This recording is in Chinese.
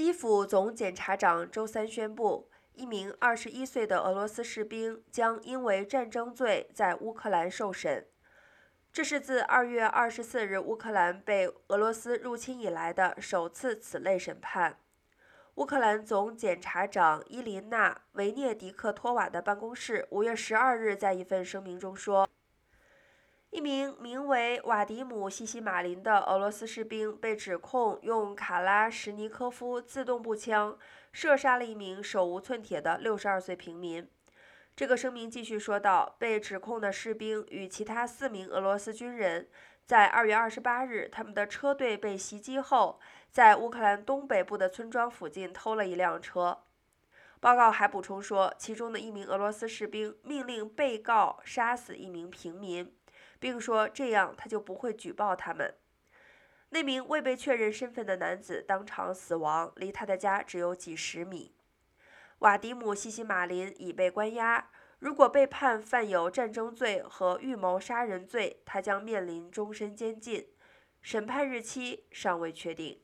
基辅总检察长周三宣布，一名21岁的俄罗斯士兵将因为战争罪在乌克兰受审。这是自2月24日乌克兰被俄罗斯入侵以来的首次此类审判。乌克兰总检察长伊琳娜·维涅迪克托瓦的办公室5月12日在一份声明中说。一名名为瓦迪姆·西西马林的俄罗斯士兵被指控用卡拉什尼科夫自动步枪射杀了一名手无寸铁的62岁平民。这个声明继续说道：“被指控的士兵与其他四名俄罗斯军人在2月28日，他们的车队被袭击后，在乌克兰东北部的村庄附近偷了一辆车。”报告还补充说，其中的一名俄罗斯士兵命令被告杀死一名平民。并说这样他就不会举报他们。那名未被确认身份的男子当场死亡，离他的家只有几十米。瓦迪姆·西西马林已被关押，如果被判犯有战争罪和预谋杀人罪，他将面临终身监禁。审判日期尚未确定。